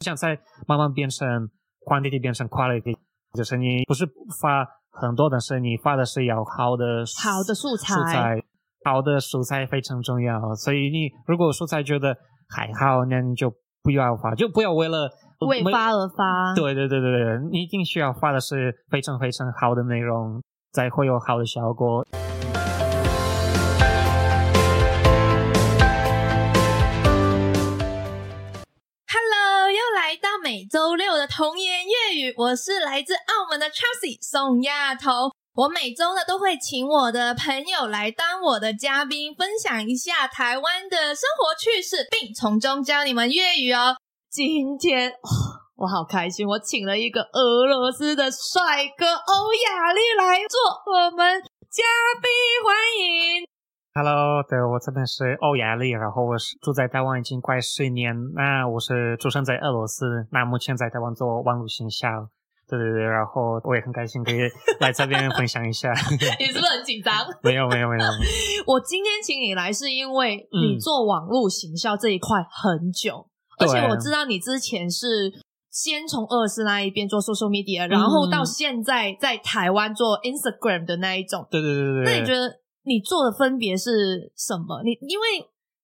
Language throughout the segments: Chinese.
现在慢慢变成 quantity 变成 quality，就是你不是发很多，但是你发的是要好的好的素材，素材好的素材非常重要。所以你如果素材觉得还好，那你就不要发，就不要为了为发而发。对对对对对，你一定需要发的是非常非常好的内容，才会有好的效果。周六的童言粤语，我是来自澳门的 Chelsea 宋亚彤。我每周呢都会请我的朋友来当我的嘉宾，分享一下台湾的生活趣事，并从中教你们粤语哦。今天我好开心，我请了一个俄罗斯的帅哥欧亚丽来做我们嘉宾，欢迎。Hello，对我这边是欧亚丽，然后我是住在台湾已经快十年。那我是出生在俄罗斯，那目前在台湾做网络营销。对对对，然后我也很开心可以 来这边分享一下。你是不是很紧张？没有没有没有。我今天请你来是因为你做网络行销这一块很久，而且我知道你之前是先从俄罗斯那一边做 social media，然后到现在在台湾做 Instagram 的那一种。对对对对对。那你觉得？你做的分别是什么？你因为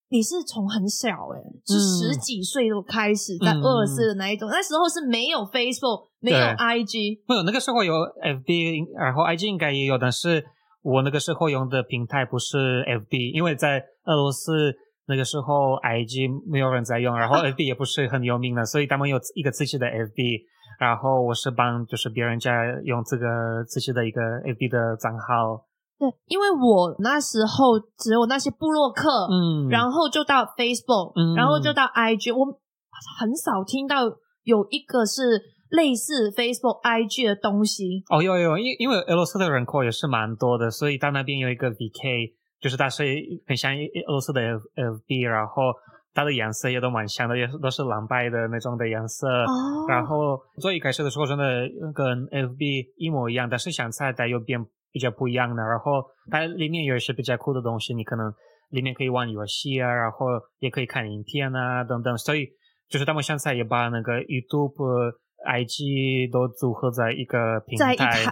你是从很小哎，是十几岁就开始在俄罗斯的那一种，那时候是没有 Facebook，没有 IG，没有那个时候有 FB，然后 IG 应该也有，但是我那个时候用的平台不是 FB，因为在俄罗斯那个时候 IG 没有人在用，然后 FB 也不是很有名的，所以他们有一个自己的 FB，然后我是帮就是别人家用这个自己的一个 FB 的账号。对，因为我那时候只有那些部落客，嗯，然后就到 Facebook，嗯，然后就到 IG，我很少听到有一个是类似 Facebook、IG 的东西。哦，有有，因因为俄罗斯的人口也是蛮多的，所以到那边有一个 VK，就是它是很像俄罗斯的 FB，然后它的颜色也都蛮像的，也都是蓝白的那种的颜色。哦。然后最一开始的时候真的跟 FB 一模一样，但是想在它又变。比较不一样的，然后它里面有一些比较酷的东西，你可能里面可以玩游戏啊，然后也可以看影片啊等等，所以就是他们现在也把那个 YouTube、IG 都组合在一个平台，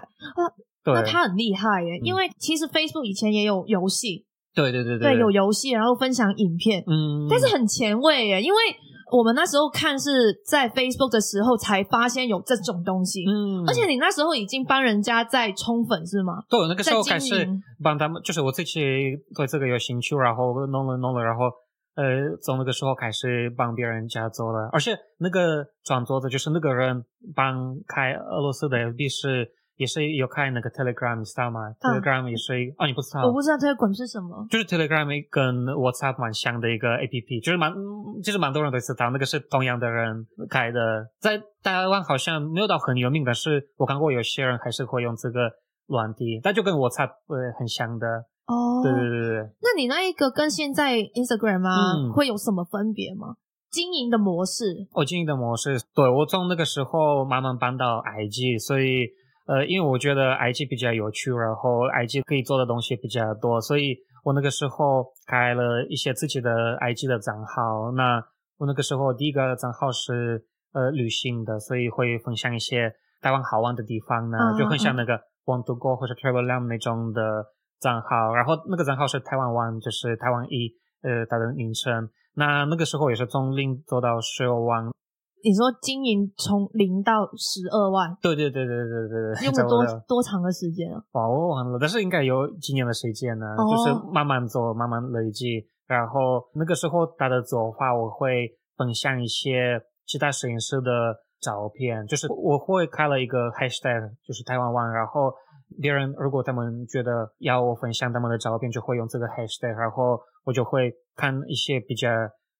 那他很厉害耶，因为其实 Facebook 以前也有游戏，对对对对，有游戏，然后分享影片，嗯，但是很前卫耶，因为。我们那时候看是在 Facebook 的时候才发现有这种东西，嗯，而且你那时候已经帮人家在充粉是吗？对，那个时候开始帮他们，就是我自己对这个有兴趣，然后弄了弄了，然后呃，从那个时候开始帮别人家做了，而且那个创作的就是那个人帮开俄罗斯的 FB 是。也是有开那个 Telegram，你知道吗？Telegram 也是哦，你不知道？我不知道 Telegram 是什么。就是 Telegram 跟 WhatsApp 蛮像的一个 APP，就是蛮，其实蛮多人都知道，那个是同样的人开的。在台湾好像没有到很有名，但是我看过有些人还是会用这个软体，那就跟 WhatsApp 呃很像的。哦，对对对对。那你那一个跟现在 Instagram 啊会有什么分别吗？经营的模式？哦，经营的模式，对我从那个时候慢慢搬到 IG，所以。呃，因为我觉得 IG 比较有趣，然后 IG 可以做的东西比较多，所以我那个时候开了一些自己的 IG 的账号。那我那个时候第一个账号是呃旅行的，所以会分享一些台湾好玩的地方呢，就很像那个 Want to Go 或者 Travel Lam 那种的账号。然后那个账号是台湾 One，就是台湾一呃它的名称。那那个时候也是从零做到十二万。你说经营从零到十二万？对对对对对对对，用了多多长的时间啊？哇，我忘了，但是应该有几年的时间呢，就是慢慢做，慢慢累积。然后那个时候他的做法，我会分享一些其他摄影师的照片，就是我会开了一个 hashtag，就是台湾湾，然后别人如果他们觉得要我分享他们的照片，就会用这个 hashtag，然后我就会看一些比较。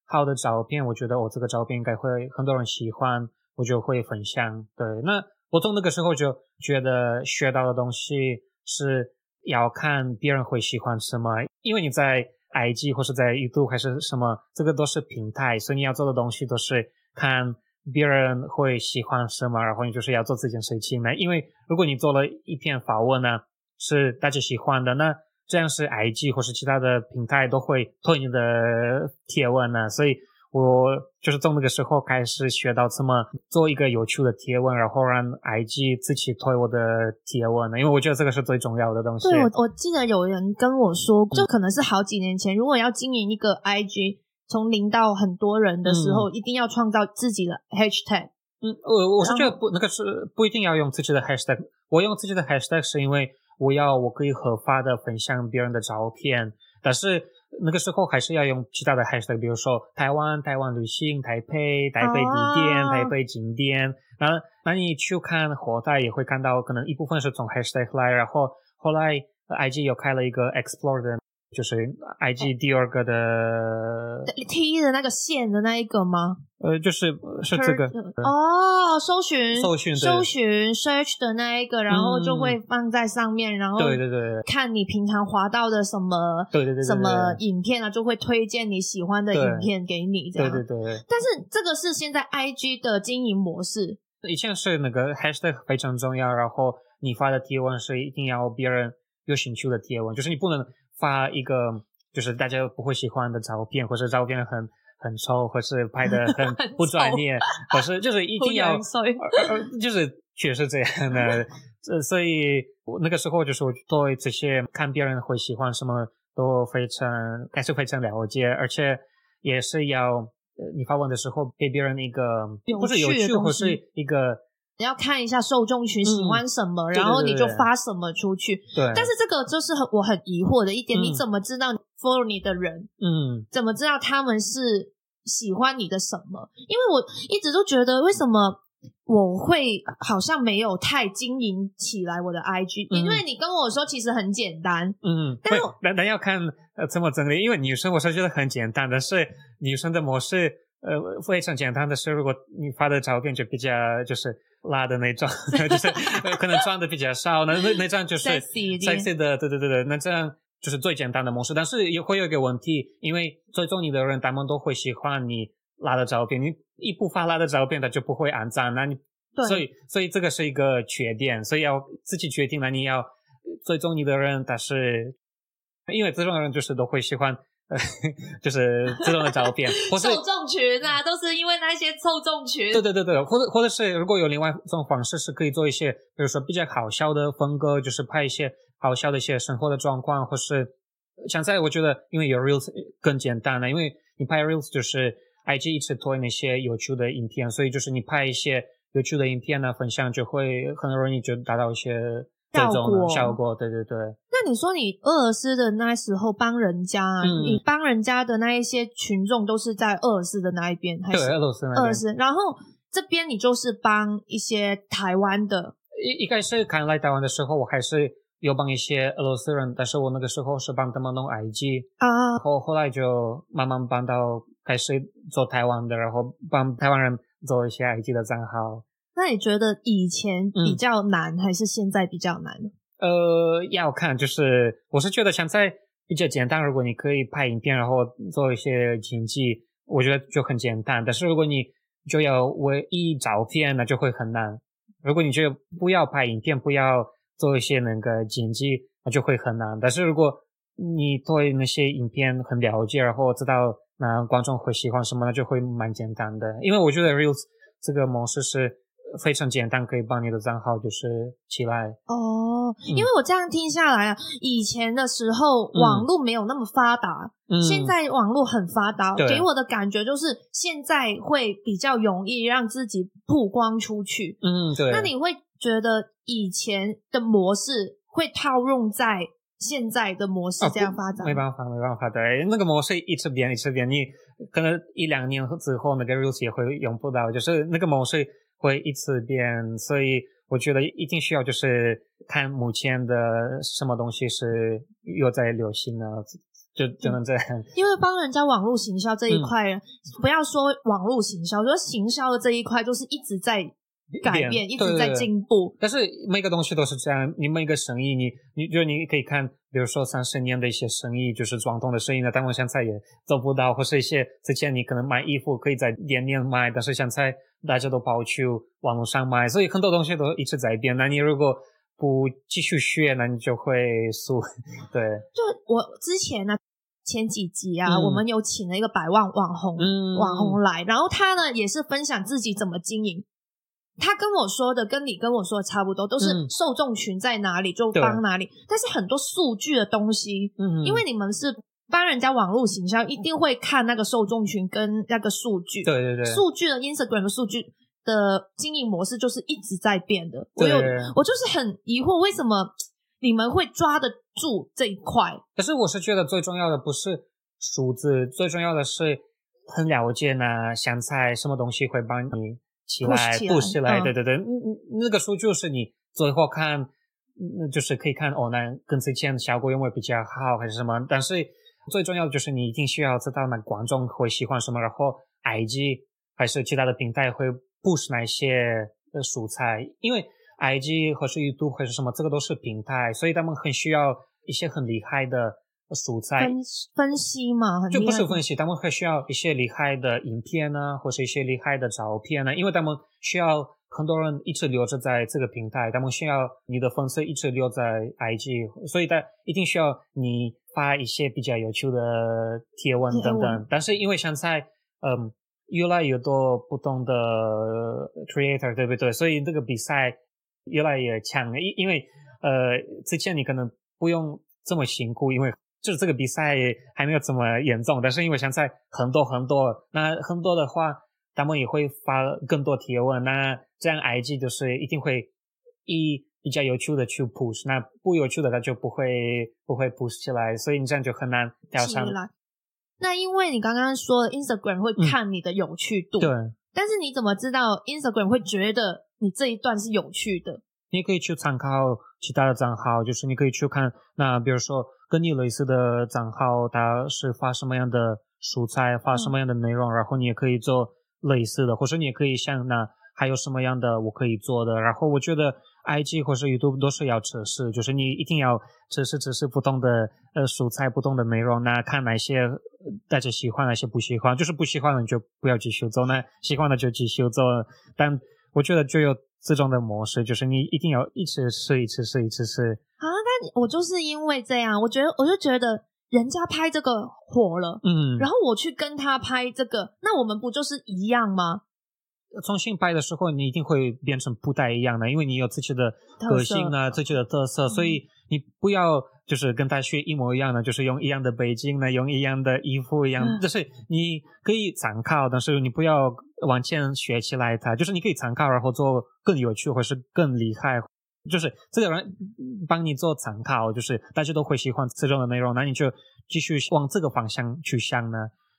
好的照片，我觉得我这个照片应该会很多人喜欢，我就会分享。对，那我从那个时候就觉得学到的东西是要看别人会喜欢什么，因为你在 IG 或是在 YouTube 还是什么，这个都是平台，所以你要做的东西都是看别人会喜欢什么，然后你就是要做这件事情。那因为如果你做了一篇访问呢，是大家喜欢的，那这样是 IG 或是其他的平台都会推你的贴文呢，所以我就是从那个时候开始学到怎么做一个有趣的贴文，然后让 IG 自己推我的贴文呢，因为我觉得这个是最重要的东西。对，我我记得有人跟我说，就可能是好几年前，如果要经营一个 IG，从零到很多人的时候，一定要创造自己的 Hashtag。嗯，我我是觉得不，那个是不一定要用自己的 Hashtag。我用自己的 Hashtag 是因为我要我可以合法的分享别人的照片，但是。那个时候还是要用其他的 hashtag，比如说台湾、台湾旅行、台北、台北地点、台北景点。然后，那你去看后台也会看到，可能一部分是从 hashtag 来，然后后来 IG 又开了一个 explore 的。就是 I G 第二个的 T 的那个线的那一个吗？呃，就是是这个哦，搜寻搜寻搜寻 search 的那一个，然后就会放在上面，然后对对对，看你平常滑到的什么对对对什么影片啊，就会推荐你喜欢的影片给你这样。对对对。但是这个是现在 I G 的经营模式。以前是那个 hashtag 非常重要，然后你发的贴文是一定要别人有兴趣的贴文，就是你不能。发一个就是大家不会喜欢的照片，或是照片很很丑，或是拍的 很不专业，或是就是一定要，就是确实这样的。呃，所以我那个时候就是我对这些看别人会喜欢什么都非常还是非常了解，而且也是要呃你发文的时候给别人一个不是有趣，或是一个。你要看一下受众群喜欢什么，然后你就发什么出去。对，但是这个就是很我很疑惑的一点，你怎么知道 follow 你的人，嗯，怎么知道他们是喜欢你的什么？因为我一直都觉得，为什么我会好像没有太经营起来我的 IG？因为你跟我说其实很简单，嗯，但是但但要看呃怎么整理，因为女生我是觉得很简单，但是女生的模式呃非常简单的是，如果你发的照片就比较就是。拉的那种 就是可能穿的比较少，那那那张就是 sexy 的，对对对对，那这样就是最简单的模式。但是也会有一个问题，因为追踪你的人，他们都会喜欢你拉的照片，你一不发拉的照片，他就不会按赞。那你所以所以这个是一个缺点，所以要自己决定了，你要追踪你的人，但是因为这种人就是都会喜欢。就是自动的照片，或是受众群啊，都是因为那些受众群。对对对对，或者或者是如果有另外一种方式，是可以做一些，比如说比较好笑的风格，就是拍一些好笑的一些生活的状况，或是像在我觉得，因为有 reels 更简单了，因为你拍 reels 就是 IG 一直推那些有趣的影片，所以就是你拍一些有趣的影片呢，分享就会很容易就达到一些。效果效果，对对对。那你说你俄罗斯的那时候帮人家，你帮人家的那一些群众都是在俄罗斯的那一边，还是俄罗斯？俄罗斯。然后这边你就是帮一些台湾的。一一开始刚来台湾的时候，我还是有帮一些俄罗斯人，但是我那个时候是帮他们弄 IG 啊。后后来就慢慢帮到开始做台湾的，然后帮台湾人做一些 IG 的账号。那你觉得以前比较难，还是现在比较难？呃，要看，就是我是觉得现在比较简单。如果你可以拍影片，然后做一些剪辑，我觉得就很简单。但是如果你就要唯一照片，那就会很难。如果你就不要拍影片，不要做一些那个剪辑，那就会很难。但是如果你对那些影片很了解，然后知道那观众会喜欢什么，那就会蛮简单的。因为我觉得 Reels 这个模式是。非常简单，可以帮你的账号就是起来哦。因为我这样听下来啊，以前的时候网络没有那么发达，现在网络很发达，给我的感觉就是现在会比较容易让自己曝光出去。嗯，对。那你会觉得以前的模式会套用在现在的模式这样发展？没办法，没办法，对，那个模式一直变，一直变，你可能一两年之后那个 rules 也会用不到，就是那个模式。会一次变，所以我觉得一定需要就是看目前的什么东西是又在流行呢，就只能这样。因为帮人家网络行销这一块，不要说网络行销，说行销的这一块，就是一直在。改变一直在进步，但是每个东西都是这样。你每个生意，你你就你可以看，比如说三十年的一些生意，就是传统的生意呢，但我现在也做不到，或是一些之前你可能买衣服可以在店面卖，但是现在大家都跑去网络上卖，所以很多东西都一直在变。那你如果不继续学，那你就会输。对，就我之前呢。前几集啊，嗯我们有请了一个百万网红、嗯网红来，然后他呢也是分享自己怎么经营。他跟我说的跟你跟我说的差不多，都是嗯受众群在哪里就对帮哪里，但是很多数据的东西，嗯因为你们是帮人家网络行销，一定会看那个受众群跟那个数据。对对对，数据的 Instagram 的数据的经营模式就是一直在变的。我有，对我就是很疑惑，为什么你们会抓得住这一块？可是我是觉得最重要的不是数字，最重要的是很了解呢香菜什么东西会帮你起来 push 起来对对对，那个数据是你最后看，嗯就是可以看哦，那跟之前效果有没有比较好还是什么？但是最重要的就是你一定需要知道那观众会喜欢什么，然后 IG 还是其他的平台会 push 哪些呃素材，因为 IG 或是 YouTube 或是什么，这个都是平台，所以他们很需要一些很厉害的素材，分分析嘛，就不是分析，他们会需要一些厉害的影片呢，或是一些厉害的照片呢，因为他们需要很多人一直留着在这个平台，他们需要你的粉丝一直留在 IG，所以他一定需要你发一些比较有趣的贴文等等。但是因为现在，嗯，越来越多不同的 creator，对不对？所以这个比赛越来越强，因因为呃，之前你可能不用这么辛苦，因为就是这个比赛还没有这么严重，但是因为现在很多很多，那很多的话，他们也会发更多贴文，那这样 IG 就是一定会以比较有趣的去 push，那不有趣的它就不会不会 push 起来，所以你这样就很难掉上。来。那因为你刚刚说的 Instagram 会看你的有趣度，嗯对，但是你怎么知道 Instagram 会觉得你这一段是有趣的？你可以去参考其他的账号，就是你可以去看，那比如说跟你类似的账号，它是发什么样的蔬菜，发什么样的内容，然后你也可以做类似的，或者你也可以像那还有什么样的我可以做的。然后我觉得 IG 或是 YouTube 都是要测试，就是你一定要测试测试不同的呃蔬菜、不同的内容，那看哪些呃大家喜欢，哪些不喜欢，就是不喜欢的你就不要继续做，那喜欢的就继续做。但我觉得就有这种的模式，就是你一定要一直试，一次试，一次试。啊，那我就是因为这样，我觉得我就觉得人家拍这个火了，嗯，然后我去跟他拍这个，那我们不就是一样吗？重新拍的时候，你一定会变成不太一样的，因为你有自己的个性啊，自己的特色，嗯所以你不要就是跟他学一模一样的，就是用一样的背景呢，用一样的衣服一样，嗯就是你可以参考，但是你不要往前学起来它，就是你可以参考，然后做更有趣或是更厉害。就是这个人帮你做参考，就是大家都会喜欢这种的内容，那你就继续往这个方向去想呢。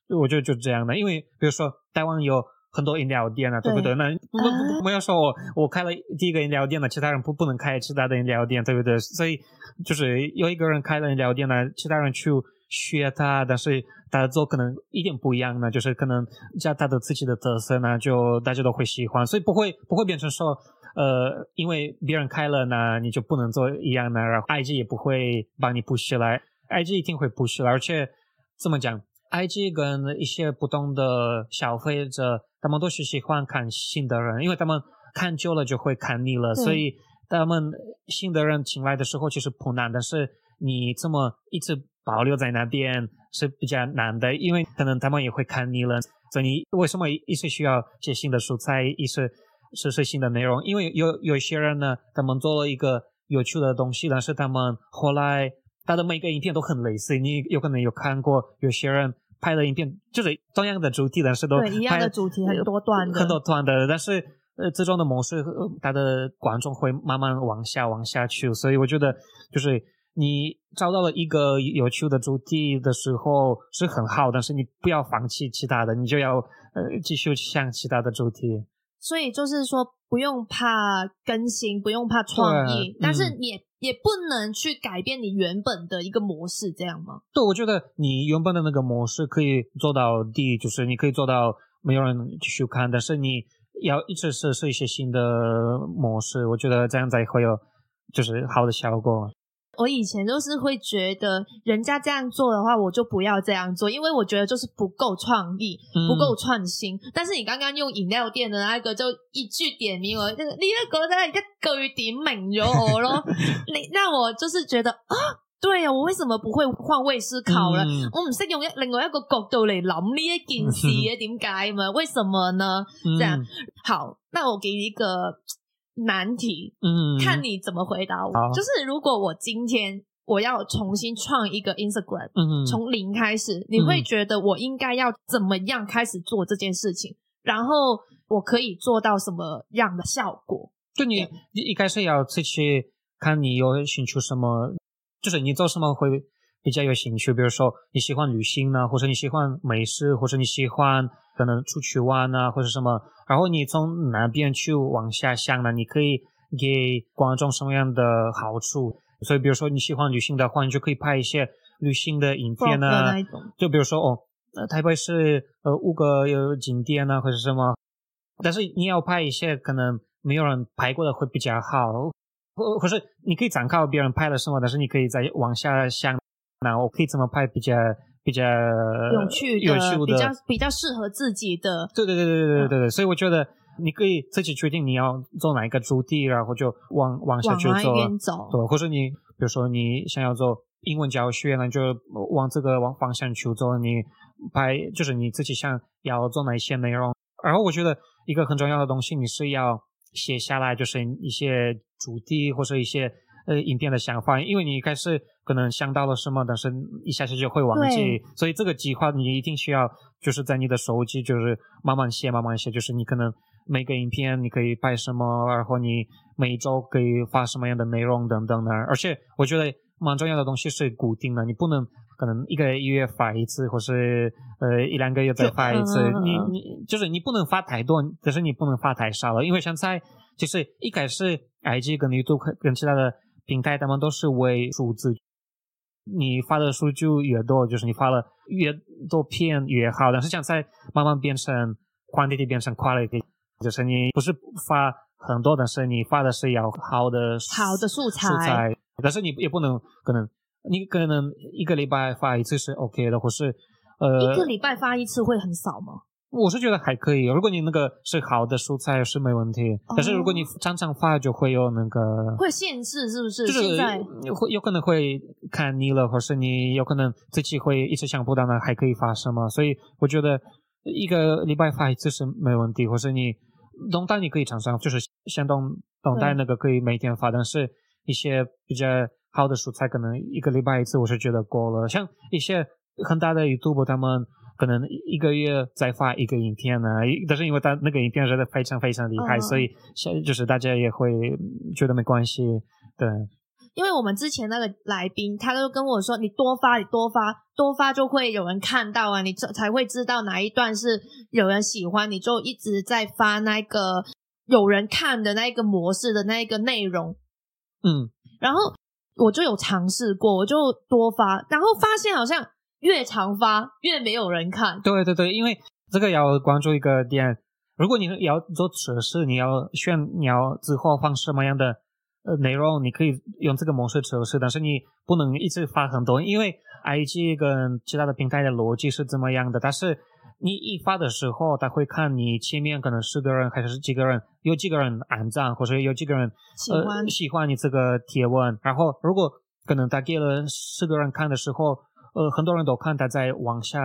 我觉得就这样的，因为比如说台湾有很多饮料店啊，对不对？对那不不不不要说我我开了第一个饮料店了，其他人不不能开其他的饮料店，对不对？所以就是有一个人开了饮料店呢，其他人去学他，但是他做可能一点不一样呢，就是可能加他的自己的特色呢，就大家都会喜欢，所以不会不会变成说。呃，因为别人开了呢，你就不能做一样的，然后 IG 也不会帮你 push 起来，IG 一定会 push 来，而且怎么讲，IG 跟一些普通的消费者，他们都是喜欢看新的人，因为他们看久了就会看腻了，所以他们新的人进来的时候其实不难，但是你这么一直保留在那边是比较难的，因为可能他们也会看腻了，所以你为什么一直需要写新的素材，一直试试新的内容？因为有有一些人呢，他们做了一个有趣的东西，但是他们后来他的每个影片都很类似，你有可能有看过，有些人拍的影片就是同样的主题，但是都对一样的主题很多段的很多段的，但是呃这种的模式，呃它的观众会慢慢往下往下去，所以我觉得就是你找到了一个有趣的主题的时候是很好，但是你不要放弃其他的，你就要呃继续向其他的主题。所以就是说，不用怕更新，不用怕创意，但是也也不能去改变你原本的一个模式，这样吗？对，我觉得你原本的那个模式可以做到第，就是你可以做到没有人去看，但是你要一直试试一些新的模式，我觉得这样才会有就是好的效果。我以前就是会觉得人家这样做的话，我就不要这样做，因为我觉得就是不够创意，嗯不够创新。但是你刚刚用饮料店的那个，就一句点名我，就是你那个在一句點名咗我咯，你让我就是觉得啊，對啊，我為什麼不會換位思考呢？嗯我唔識用一另外一個角度嚟諗呢一件事嘅，點解嘛？為什麼呢？這樣嗯好，那我給你一個難題，嗯，看你怎么回答我。就是如果我今天我要重新创一个 Instagram，嗯从零开始，你会觉得我应该要怎么样开始做这件事情？然后我可以做到什么样的效果？就你你一开始要自己看你有寻求什么，就是你做什麼會比较有兴趣，比如说你喜欢旅行呢，或者你喜欢美食，或者你喜欢可能出去玩啊，或者什么，然后你从哪边去往下想呢？你可以给观众什么样的好处？所以，比如说你喜欢旅行的话，你就可以拍一些旅行的影片啊就比如说哦，呃台北是呃五个有景点啊，或者什么，但是你要拍一些可能没有人拍过的会比较好，或或是你可以参考别人拍了什么，但是你可以再往下想，那我可以怎么拍比较比较有趣有趣比较比较适合自己的。对对对对对对对所以我觉得你可以自己确定你要做哪一个主题然后就往往下去走。对或者你比如说你想要做英文教学那就往这个往方向去做你拍就是你自己想要做哪一些内容。然后我觉得一个很重要的东西你是要写下来就是一些主题或者一些呃影片的想法，因为你一开始可能想到了什么，但是一下下就会忘记，所以这个计划你一定需要就是在你的手机就是慢慢写，慢慢写，就是你可能每个影片你可以拍什么，然后你每一周可以发什么样的内容等等的。而且我觉得蛮重要的东西是固定的，你不能可能一个月发一次，或是呃一两个月再发一次。嗯你你就是你不能发太多，但是你不能发太少了，因为现在就是一开始 IG 跟 YouTube 跟其他的平台，他们都是为数字。你发的数据越多，就是你发了越多片越好。但是現在慢慢变成 quantity 变成 quality，就是你不是发很多，但是你发的是要好的好的素材素材，但是你也不能可能你可能一个礼拜发一次是 OK 的，或是呃一个礼拜发一次会很少嗎？我是觉得还可以，如果你那个是好的蔬菜是沒問題，哦但是如果你常常发就会有那个会限制是不是？就是現在會有可能会看腻了，或是你有可能自己会一直想不到呢，还可以发什么？所以我觉得一个礼拜发一次是没问题，或是你等待你可以常常就是像等等待那个可以每天发，但是一些比较好的蔬菜可能一个礼拜一次我是觉得够了。像一些很大的 YouTube 他們可能一个月再发一个影片呢，但是因为他那个影片真的非常非常厉害，嗯所以现就是大家也会觉得没关系，对。因为我们之前那个来宾，他都跟我说，你多发，你多发，多发就会有人看到啊，你这才会知道哪一段是有人喜欢，你就一直在发那个有人看的那一个模式的那一个内容。嗯，然后我就有尝试过，我就多发，然后发现好像越常发越没有人看。对对对，因为这个要关注一个点，如果你要做测试，你要选你要之后放什么样的呃内容，你可以用这个模式测试，但是你不能一直发很多，因为 IG 跟其他的平台的逻辑是怎么样的，但是你一发的时候，他会看你前面可能十个人还是几个人，有几个人按赞，或者有几个人喜欢呃喜欢你这个贴文，然后如果可能他给了十个人看的时候。呃，很多人都看，他在往下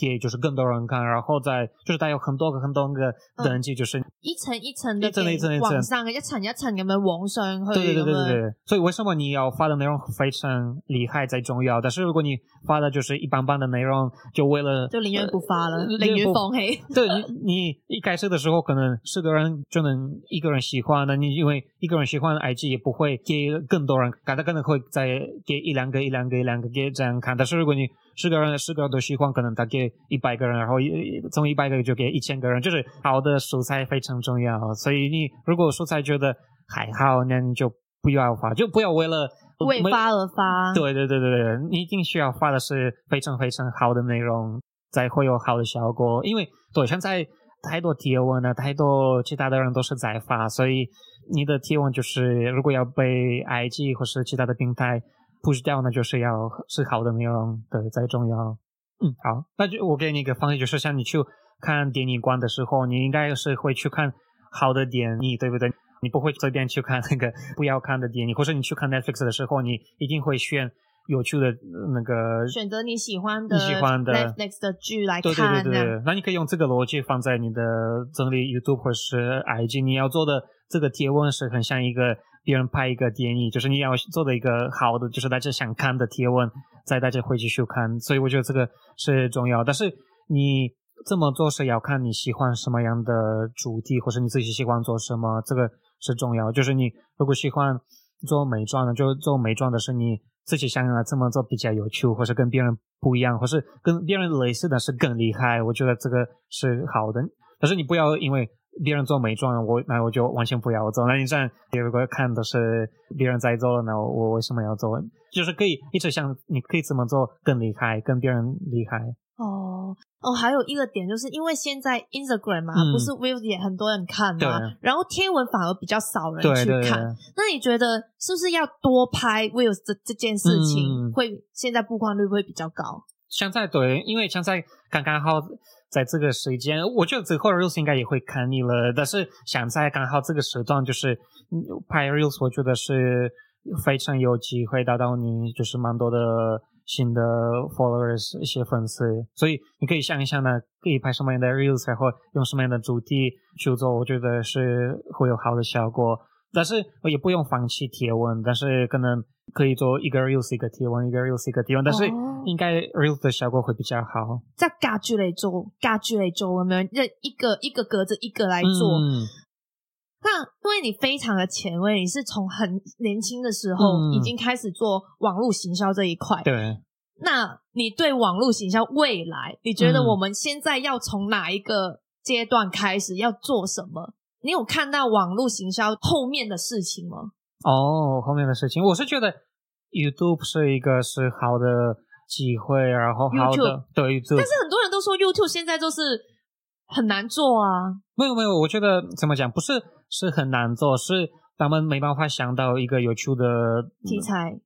給，就是更多人看，然后再就是它有很多个很多个等级，就是、一层一层的，一層一層一層往上，一层一层咁樣往上去。對對對對咁樣對，所以为什么你要发的内容非常厉害才重要？但是如果你发的就是一般般的内容，就为了就宁愿不发了，呃寧願放弃。对你，你一开始的时候可能十个人就能一个人喜欢，那你因为一个人喜歡 IG 也不会给更多人看，他可能会再给一两个、一两个、一两个给这样看。但是如果你十个人、十个人都喜欢，可能他給一百个人，然后一从一百个就给一千个人，就是好的素材非常重要。所以你如果素材觉得还好，那你就不要发，就不要为了为发而发。对对对对对，你一定需要发的是非常非常好的内容，才会有好的效果。因为对现在太多貼文了，太多其他的人都是在发，所以你的貼文就是如果要被 IG 或是其他的平台 push 掉，那就是要是好的内容，对，最重要。嗯，好，那就我给你一个方式，就是像你去看电影观的时候，你应该是会去看好的电影，对不对？你不会随便去看那个 不要看的电影，或者你去看 Netflix 的时候，你一定会选有趣的那个选择你喜欢的你喜欢的 Netflix 的剧来看对，对对对，那你可以用这个逻辑放在你的整理 YouTube 或是 IG，你要做的这个贴文是很像一个别人拍一个电影，就是你要做的一个好的，就是大家想看的贴文，在大家会继续看，所以我觉得这个是重要。但是你这么做是要看你喜欢什么样的主题，或者你自己喜欢做什么，这个是重要。就是你如果喜欢做美妆的，就做美妆的是你自己想要这么做比较有趣，或是跟别人不一样，或是跟别人类似的是更厉害，我觉得这个是好的。但是你不要因为别人做美妆，我那我就完全不要做。那你这样，你如果看的是别人在做，那我为什么要做？就是可以一直想，你可以怎么做更厉害，跟别人厉害。哦哦，还有一个点就是因为现在 Instagram 嘛，嗯不是 Reels 也很多人看嘛，然后贴文反而比较少人对对去看。那你觉得是不是要多拍 Reels 这这件事情，嗯会现在曝光率会比较高？现在对，因为现在刚刚好在这个时间，我觉得之后 reels 应该也会看腻了。但是现在刚好这个时段，就是嗯拍 reels，我觉得是非常有机会达到你就是蛮多的新的 followers 一些粉丝。所以你可以想一想呢，可以拍什么样的 reels，然后用什么样的主题去做，我觉得是会有好的效果。但是我也不用放弃贴文，但是可能可以做一个 reels 一个贴文，一个 reels 一个贴文，但是哦应该 reels 的效果会比较好。在家居类做，家居类做，我们认一个一个格子一个来做。嗯，那因为你非常的前卫，你是从很年轻的时候嗯已经开始做网络行销这一块。对，那你对网络行销未来，你觉得嗯我们现在要从哪一个阶段开始要做什么？你有看到网络行销后面的事情吗？哦，后面的事情，我是觉得 YouTube 是一个是好的机会，然后好的对但是很多人都说 YouTube 现在就是很难做啊。没有没有，我觉得怎么讲，不是是很难做，是他们没办法想到一个有趣的题材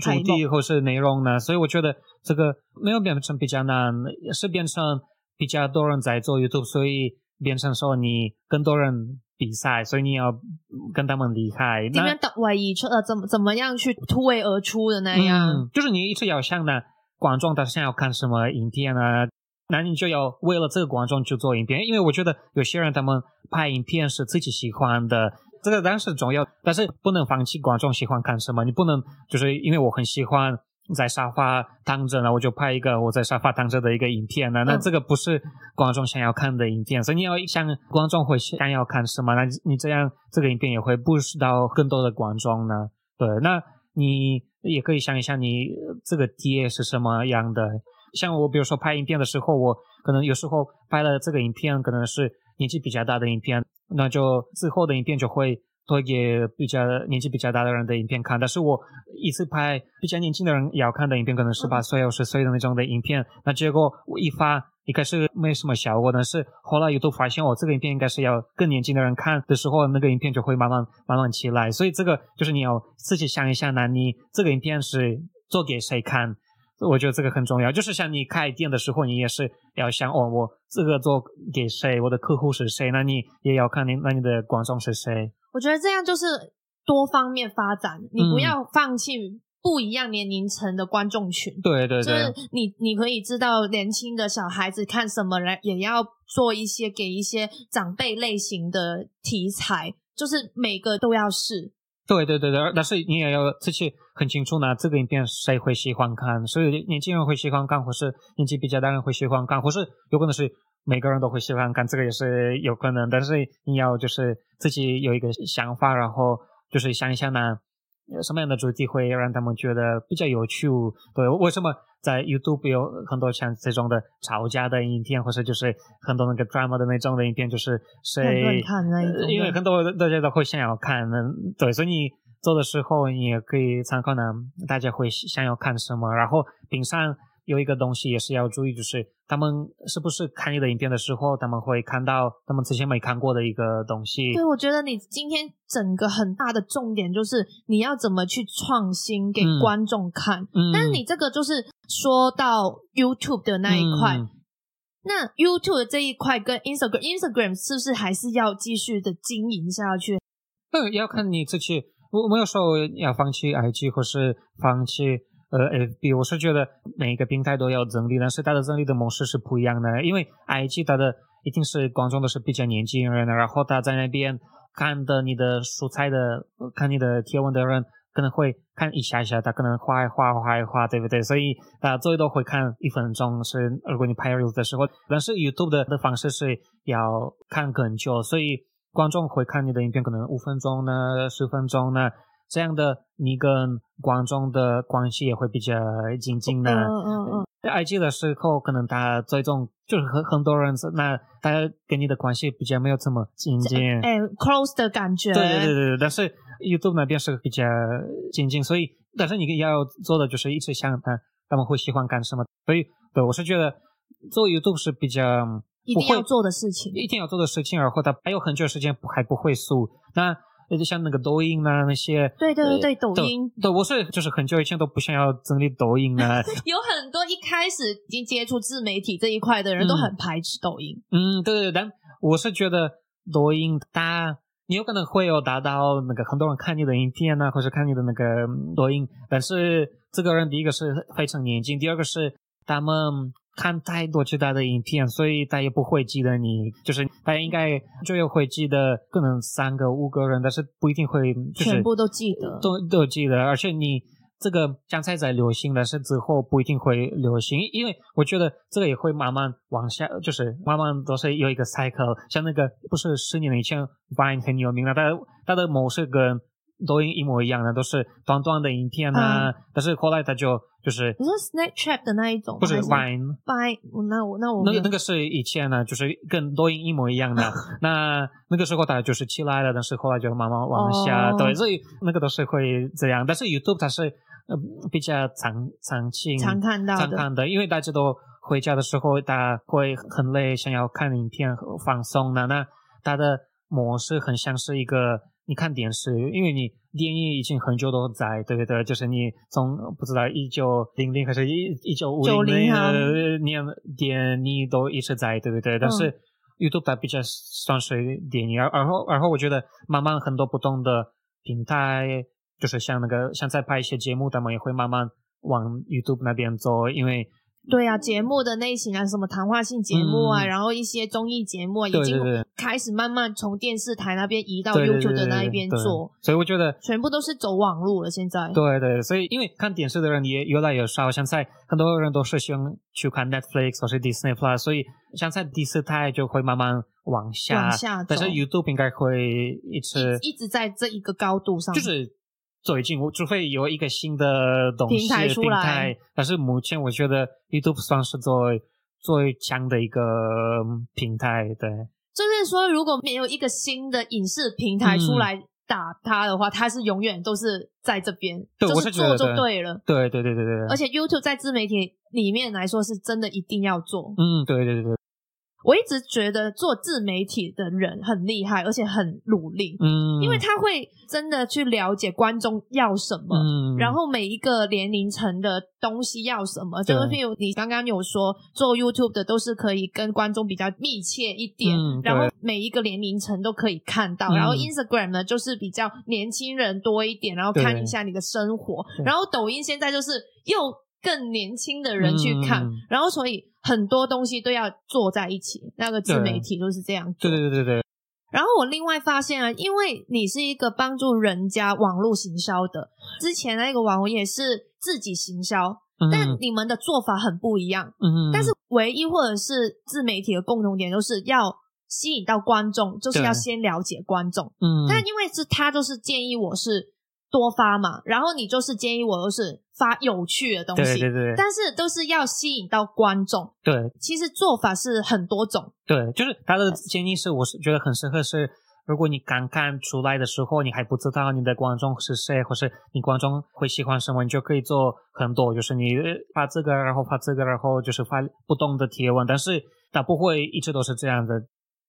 主题或是内容呢，所以我觉得这个没有变成比较难，是变成比较多人在做 YouTube，所以变成说你更多人比赛，所以你要跟他们离开。那点样的外溢出呃怎么怎么样去突围而出的那样？嗯，就是你一直要想呢，观众他想要看什么影片啊，那你就要为了这个观众去做影片，因为我觉得有些人他们拍影片是自己喜欢的，这个当然是重要，但是不能放弃观众喜欢看什么，你不能就是因为我很喜欢。在沙发躺着呢，我就拍一个我在沙发躺着的一个影片呢。那嗯这个不是观众想要看的影片，所以你要想观众会想要看什么，那你这样这个影片也会 boost 到更多的观众呢。对，那你也可以想一想，你这个贴是什么样的？像我，比如说拍影片的时候，我可能有时候拍了这个影片，可能是年纪比较大的影片，那就之后的影片就会推给比较年纪比较大的人的影片看。但是我一次拍比较年轻的人要看的影片，可能十八岁、二十岁的那种的影片，那结果我一发。一开始没什么效果，但是后来 YouTube 发现我这个影片应该是要更年轻的人看的时候，那个影片就会慢慢慢慢起来。所以这个就是你要自己想一下呢，你这个影片是做给谁看？我觉得这个很重要。就是像你开店的时候，你也是要想哦，我这个做给谁？我的客户是谁？那你也要看你那你的观众是谁？我觉得这样就是多方面发展，你不要放弃不一样年龄层的观众群。对对对，就是你，你可以知道年轻的小孩子看什么，来也要做一些给一些长辈类型的题材，就是每个都要试。对对对对，但是你也要自己很清楚呢，这个影片谁会喜欢看，所以年轻人会喜欢看，或是年纪比较大人会喜欢看，或是有可能是每个人都会喜欢看，这个也是有可能。但是你要就是自己有一个想法，然后就是想一想呢。什么样的主题会让他们觉得比较有趣？对，为什么在 YouTube 有很多像这种的吵架的影片，或者就是很多那个 drama 的那种的影片，就是谁看那一种，因为很多大家都会想要看，嗯，对，所以你做的时候你也可以参考呢，大家会想要看什么，然后平常有一个东西也是要注意，就是他们是不是看你的影片的时候，他们会看到他们之前没看过的一个东西。对，我觉得你今天整个很大的重点就是你要怎么去创新给嗯观众看。嗯，但是你这个就是说到 YouTube 的那一块，嗯那 YouTube 的这一块跟 Instagram，Instagram 是不是还是要继续的经营下去？嗯要看你自己，我没有说要放弃 IG 或是放弃呃，FB，我是觉得每一个平台都要整理，但是它的整理的模式是不一样的。因为 IG 它的一定是观众都是比较年轻人的，然后他在那边看的你的素材的，看你的贴文的人可能会看一下一下，他可能画一画画一画，对不对？所以大家最多会看一分钟，是如果你拍 reels 的时候。但是 YouTube 的的方式是要看更久，所以观众会看你的影片可能五分钟呢，十分钟呢。这样的你跟观众的关系也会比较亲近的。嗯嗯嗯。在 IG 的时候，可能他最终就是很很多人，那大家跟你的关系比较没有这么亲近。哎，close 的感觉。对对对对但是 YouTube 那边是比较亲近，所以但是你要做的就是一直想他他们会喜欢干什么。所以对我是觉得做 YouTube 是比较一定要做的事情，一定要做的事情，然后他还有很久时间还不会输。那就像那个抖音啊，那些对对对对，抖音对，我是就是很久以前都不想要整理抖音啊。有很多一开始已经接触自媒体这一块的人都很排斥抖音。嗯，对对对，但我是觉得抖音它你有可能会有达到那个很多人看你的影片啊，或者看你的那个抖音，但是这个人第一个是非常年轻，第二个是他们。看太多其他的影片，所以他也不会记得你。就是他应该就有会记得，可能三个五个人，但是不一定会全部都记得，都都记得。而且你这个现在在流行，但是之后不一定会流行，因为我觉得这个也会慢慢往下，就是慢慢都是有一个 cycle。像那个不是十年以前 Vine 很有名了，但他的模式跟抖音一模一样的，都是短短的影片啊，但是后来他就。就是你说 Snapchat 的那一种，不是 Vine，Vine，那我那我那个那个是以前呢，就是跟抖音一模一样的。那那个时候它就是起来了，但是后来就慢慢往下。对，所以那个都是会这样。但是 YouTube 它是呃比较常常青常看到常看的，因为大家都回家的时候，大家会很累，想要看影片放松的。那它的模式很像是一个。你看电视，因为你电影已经很久都在，对不对？就是你从不知道一九零零还是一一九五零年电影都一直在，对不对？但是 YouTube 它比较算是电影，而而后而后我觉得慢慢很多不同的平台，就是像那个像在拍一些节目，他们也会慢慢往 YouTube 那边走，因为。对啊，节目的类型啊，什么谈话性节目啊，然后一些综艺节目啊，已经开始慢慢从电视台那边移到 YouTube 的那一边做。所以我觉得全部都是走网路了。现在对对，所以因为看电视的人也越来越少，现在很多人都是喜欢去看 Netflix 或是 Disney Plus，所以现在第四台就会慢慢往下，往下但是 YouTube 应该会一直一直在这一个高度上，就是。最近我除非有一个新的东西平台，但是目前我觉得 YouTube 算是最最强的一个平台。对，就是说如果没有一个新的影视平台出来打它的话，它是永远都是在这边，就是做就对了。对对对对对。而且 YouTube 在自媒体里面来说，是真的一定要做。嗯，对对对对。我一直觉得做自媒体的人很厉害，而且很努力，嗯，因为他会真的去了解观众要什么，嗯，然后每一个年龄层的东西要什么，就是譬如你刚刚有说做 YouTube 的都是可以跟观众比较密切一点，然后每一个年龄层都可以看到，然后 Instagram 呢就是比较年轻人多一点，然后看一下你的生活，然后抖音现在就是又。更年轻的人去看，然后所以很多东西都要做在一起。那个自媒体都是这样。对对对对对。然后我另外发现啊，因为你是一个帮助人家网络行销的，之前那个网红也是自己行销，但你们的做法很不一样。嗯。但是唯一或者是自媒体的共同点，就是要吸引到观众，就是要先了解观众。嗯。但因为是他就是建议我是。多发嘛，然后你就是建议我都是发有趣的东西，对对对，但是都是要吸引到观众。对，其实做法是很多种。对，就是他的建议是，我是觉得很适合是，如果你刚看出来的时候，你还不知道你的观众是谁，或是你观众会喜欢什么，你就可以做很多，就是你发这个，然后发这个，然后就是发不同的贴文，但是它不会一直都是这样的。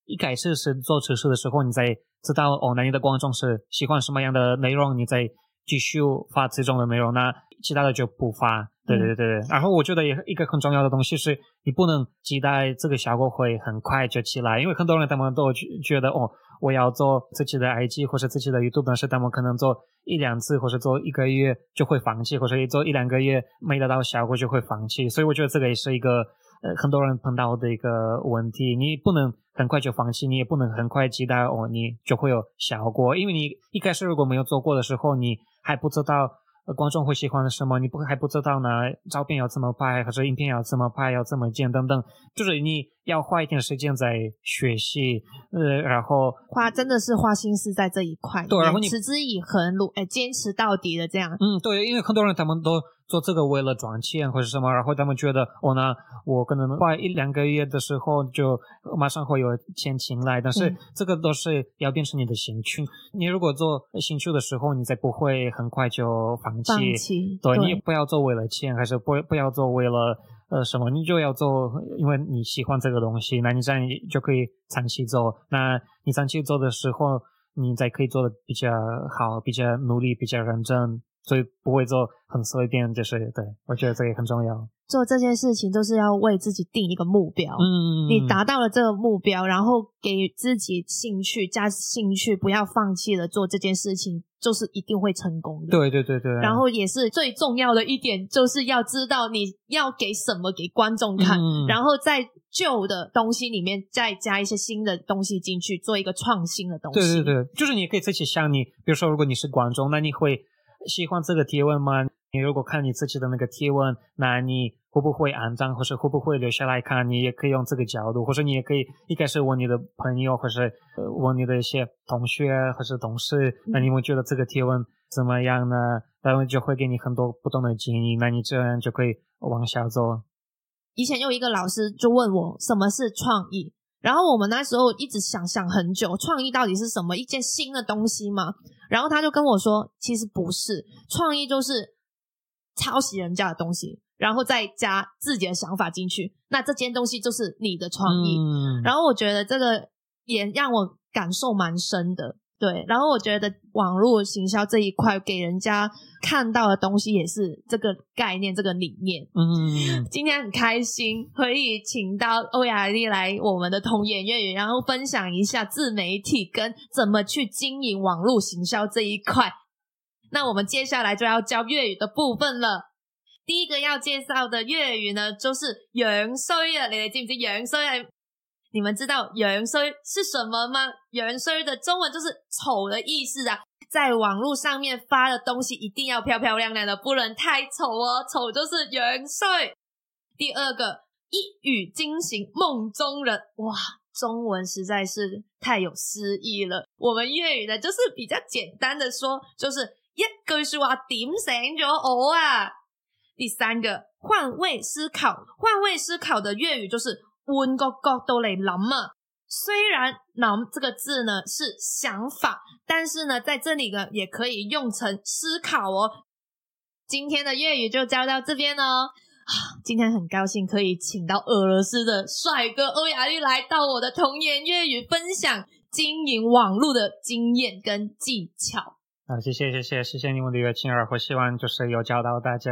一开始是做测试的时候，你在知道哦，那你的观众是喜欢什么样的内容，你再继续发这种的内容，那其他的就不发。对对对对。然后我觉得也一个很重要的东西是，你不能期待这个效果会很快就起来，因为很多人他们都觉得哦，我要做自己的 IG 或者自己的 YouTube，但是他们可能做一两次或者做一个月就会放弃，或者做一两个月没得到效果就会放弃。所以我觉得这个也是一个呃很多人碰到的一个问题。你不能很快就放弃，你也不能很快期待哦你就会有效果，因为你一开始如果没有做过的时候，你还不知道。观众会喜欢什么？你不还不知道呢？照片要怎么拍，还是影片要怎么拍，要怎么剪等等，就是你要花一点时间在学习，呃，然后花真的是花心思在这一块，对，然后你持之以恒，努哎坚持到底的这样。嗯，对，因为很多人他们都。做这个为了赚钱或者什么，然后他们觉得我呢，我可能花一两个月的时候就马上会有钱进来，但是这个都是要变成你的兴趣。你如果做兴趣的时候，你才不会很快就放弃。放弃。对，你不要做为了钱，还是不不要做为了呃什么，你就要做，因为你喜欢这个东西，那你这样就可以长期做。那你长期做的时候，你才可以做的比较好，比较努力，比较认真。所以不会做很随便，就是对我觉得这个也很重要。做这件事情都是要为自己定一个目标，嗯，你达到了这个目标，然后给自己兴趣加兴趣，不要放弃了做这件事情，就是一定会成功的。对对对对。然后也是最重要的一点，就是要知道你要给什么给观众看，然后在旧的东西里面再加一些新的东西进去，做一个创新的东西。对对对，就是你可以自己想你，比如说如果你是观众，那你会。喜欢这个提问吗？你如果看你自己的那个提问，那你会不会肮脏，或是会不会留下来看？你也可以用这个角度，或者你也可以一开始问你的朋友，或是问你的一些同学或是同事，那你们觉得这个提问怎么样呢？他们就会给你很多不同的建议，那你这样就可以往下做。以前有一个老师就问我什么是创意。然后我们那时候一直想想很久，创意到底是什么？一件新的东西吗？然后他就跟我说，其实不是，创意就是抄袭人家的东西，然后再加自己的想法进去，那这件东西就是你的创意。嗯然后我觉得这个也让我感受蛮深的。对，然后我觉得网络行销这一块给人家看到的东西也是这个概念、这个理念。嗯，今天很开心可以请到欧雅丽来我们的童言粤语，然后分享一下自媒体跟怎么去经营网络行销这一块。那我们接下来就要教粤语的部分了。第一个要介绍的粤语呢，就是“样衰”啊，你哋知唔知“样衰”系？你们知道“样衰”是什么吗？“样衰”的中文就是丑的意思啊。在网络上面发的东西一定要漂漂亮亮的，不能太丑哦，丑就是“样衰”。第二个，一语惊醒梦中人，哇，中文实在是太有诗意了。我们粤语呢，就是比较简单的说，就是一句说话点醒咗我啊。第三个，换位思考，换位思考的粤语就是。温个角度来諗啊，虽然“諗”这个字呢是想法，但是呢在这里呢也可以用成思考哦。今天的粤语就教到这边哦。今天很高兴可以请到俄罗斯的帅哥欧亚丽来到我的童言粤语分享经营网络的经验跟技巧。啊，谢谢谢谢谢谢你们的邀请，我希望就是有教到大家。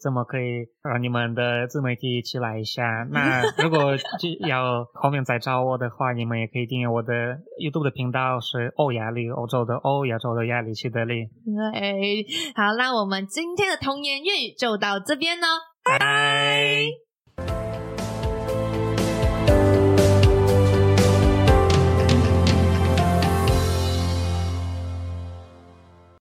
怎么可以让你们的自媒体起来一下？那如果要后面再找我的话，你们也可以订阅我的 YouTube 的频道，是欧亚力，欧洲的欧，亚洲的亚里西德利。对，好，那我们今天的童言粤语就到这边喽，拜拜。